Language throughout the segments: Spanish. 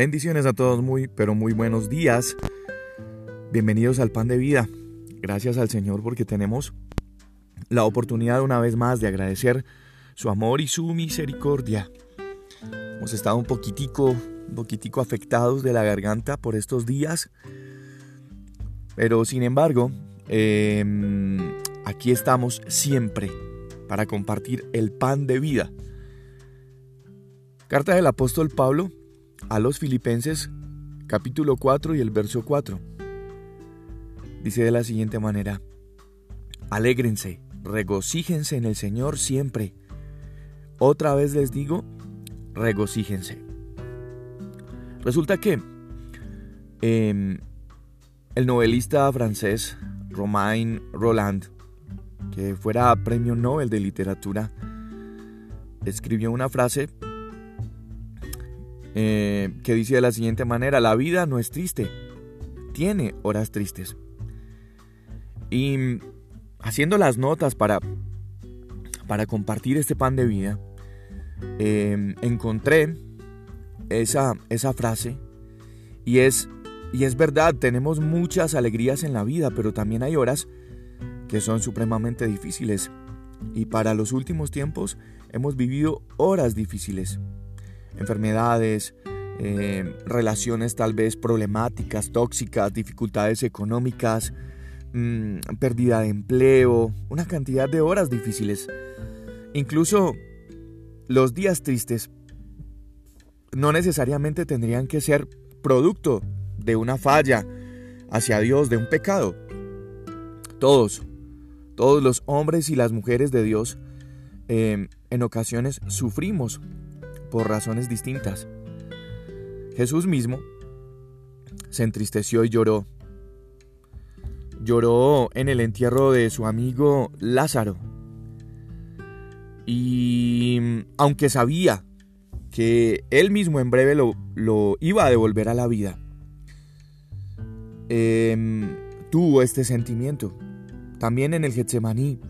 Bendiciones a todos, muy, pero muy buenos días. Bienvenidos al Pan de Vida. Gracias al Señor porque tenemos la oportunidad una vez más de agradecer su amor y su misericordia. Hemos estado un poquitico, un poquitico afectados de la garganta por estos días, pero sin embargo, em, aquí estamos siempre para compartir el pan de vida. Carta del apóstol Pablo a los Filipenses capítulo 4 y el verso 4. Dice de la siguiente manera, Alégrense, regocíjense en el Señor siempre. Otra vez les digo, regocíjense. Resulta que em, el novelista francés Romain Roland, que fuera premio Nobel de literatura, escribió una frase eh, que dice de la siguiente manera, la vida no es triste, tiene horas tristes. Y haciendo las notas para, para compartir este pan de vida, em, encontré esa, esa frase y es, y es verdad, tenemos muchas alegrías en la vida, pero también hay horas que son supremamente difíciles. Y para los últimos tiempos hemos vivido horas difíciles enfermedades, eh, relaciones tal vez problemáticas, tóxicas, dificultades económicas, mm, pérdida de empleo, una cantidad de horas difíciles. Incluso los días tristes no necesariamente tendrían que ser producto de una falla hacia Dios, de un pecado. Todos, todos los hombres y las mujeres de Dios eh, en ocasiones sufrimos por razones distintas. Jesús mismo se entristeció y lloró. Lloró en el entierro de su amigo Lázaro. Y aunque sabía que él mismo en breve lo, lo iba a devolver a la vida, em, tuvo este sentimiento. También en el Getsemaní,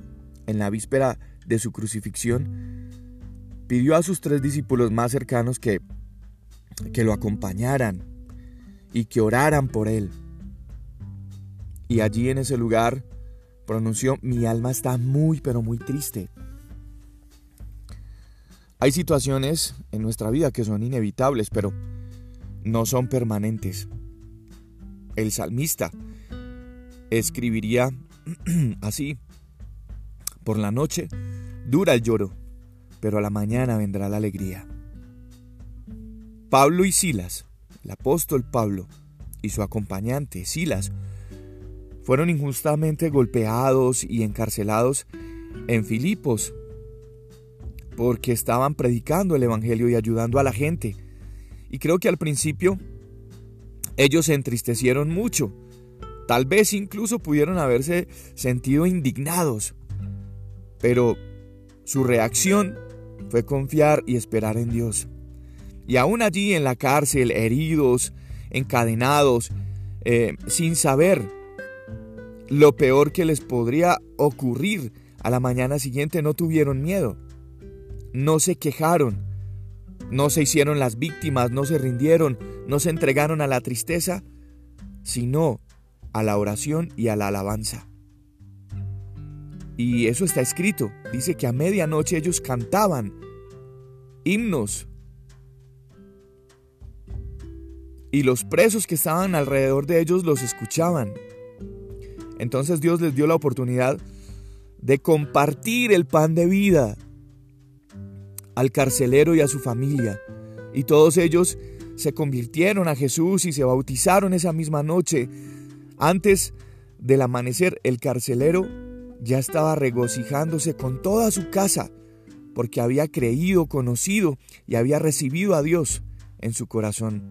en la víspera de su crucifixión, pidió a sus tres discípulos más cercanos que, que lo acompañaran y que oraran por él. Y allí en ese lugar pronunció, mi alma está muy, pero muy triste. Hay situaciones en nuestra vida que son inevitables, pero no son permanentes. El salmista escribiría así, por la noche dura el lloro, pero a la mañana vendrá la alegría. Pablo y Silas, el apóstol Pablo y su acompañante Silas, fueron injustamente golpeados y encarcelados en Filipos porque estaban predicando el Evangelio y ayudando a la gente. Y creo que al principio ellos se entristecieron mucho. Tal vez incluso pudieron haberse sentido indignados. Pero su reacción fue confiar y esperar en Dios. Y aún allí en la cárcel, heridos, encadenados, eh, sin saber lo peor que les podría ocurrir a la mañana siguiente, no tuvieron miedo, no se quejaron, no se hicieron las víctimas, no se rindieron, no se entregaron a la tristeza, sino a la oración y a la alabanza. Y eso está escrito. Dice que a medianoche ellos cantaban himnos. Y los presos que estaban alrededor de ellos los escuchaban. Entonces Dios les dio la oportunidad de compartir el pan de vida al carcelero y a su familia. Y todos ellos se convirtieron a Jesús y se bautizaron esa misma noche. Antes del amanecer, el carcelero ya estaba regocijándose con toda su casa, porque había creído, conocido y había recibido a Dios en su corazón.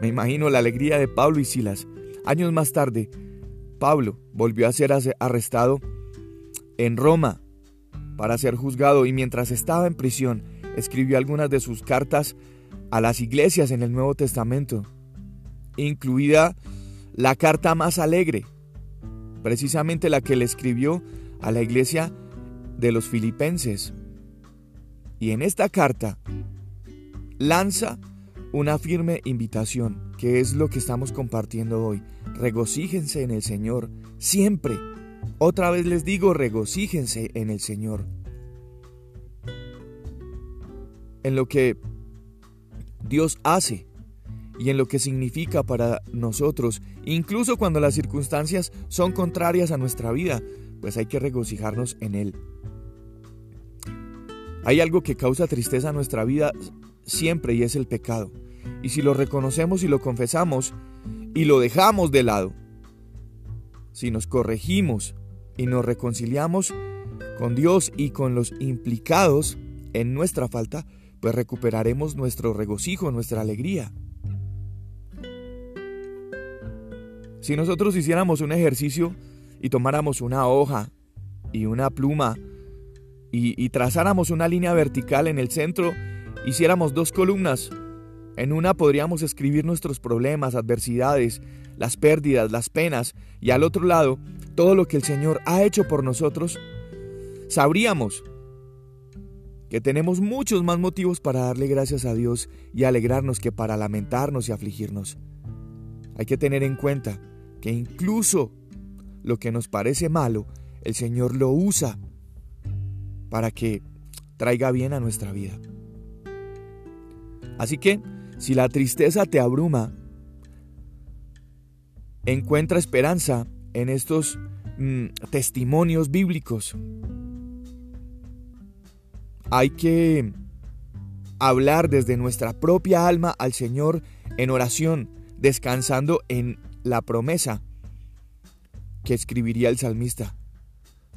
Me imagino la alegría de Pablo y Silas. Años más tarde, Pablo volvió a ser arrestado en Roma para ser juzgado y mientras estaba en prisión escribió algunas de sus cartas a las iglesias en el Nuevo Testamento, incluida la carta más alegre, precisamente la que le escribió a la iglesia de los filipenses. Y en esta carta lanza una firme invitación, que es lo que estamos compartiendo hoy. Regocíjense en el Señor, siempre. Otra vez les digo, regocíjense en el Señor. En lo que Dios hace y en lo que significa para nosotros, incluso cuando las circunstancias son contrarias a nuestra vida, pues hay que regocijarnos en Él. Hay algo que causa tristeza a nuestra vida siempre y es el pecado. Y si lo reconocemos y lo confesamos y lo dejamos de lado, si nos corregimos y nos reconciliamos con Dios y con los implicados en nuestra falta, pues recuperaremos nuestro regocijo, nuestra alegría. Si nosotros hiciéramos un ejercicio y tomáramos una hoja y una pluma y, trazáramos una línea vertical en el centro, hiciéramos dos columnas, en una podríamos escribir nuestros problemas, adversidades, las pérdidas, las penas, y al otro lado, todo lo que el Señor ha hecho por nosotros, sabríamos que tenemos muchos más motivos para darle gracias a Dios y alegrarnos que para lamentarnos y afligirnos. Hay que tener en cuenta que incluso lo que nos parece malo, el Señor lo usa para que traiga bien a nuestra vida. Así que, si la tristeza te abruma, encuentra esperanza en estos mm, testimonios bíblicos. Hay que hablar desde nuestra propia alma al Señor en oración, descansando en la promesa que escribiría el salmista.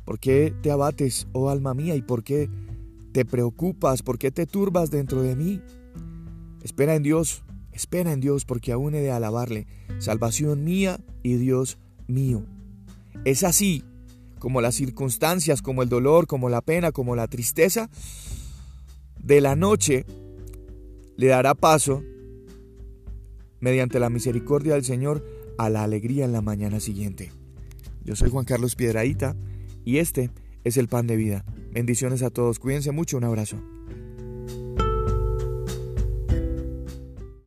¿Por qué te abates, oh alma mía, y por qué te preocupas, por qué te turbas dentro de mí? Espera en Dios, espera en Dios, porque aún he de alabarle, salvación mía y Dios mío. Es así como las circunstancias, como el dolor, como la pena, como la tristeza, de la noche le dará paso, mediante la misericordia del Señor, a la alegría en la mañana siguiente. Yo soy Juan Carlos Piedraíta y este es el pan de vida. Bendiciones a todos, cuídense mucho, un abrazo.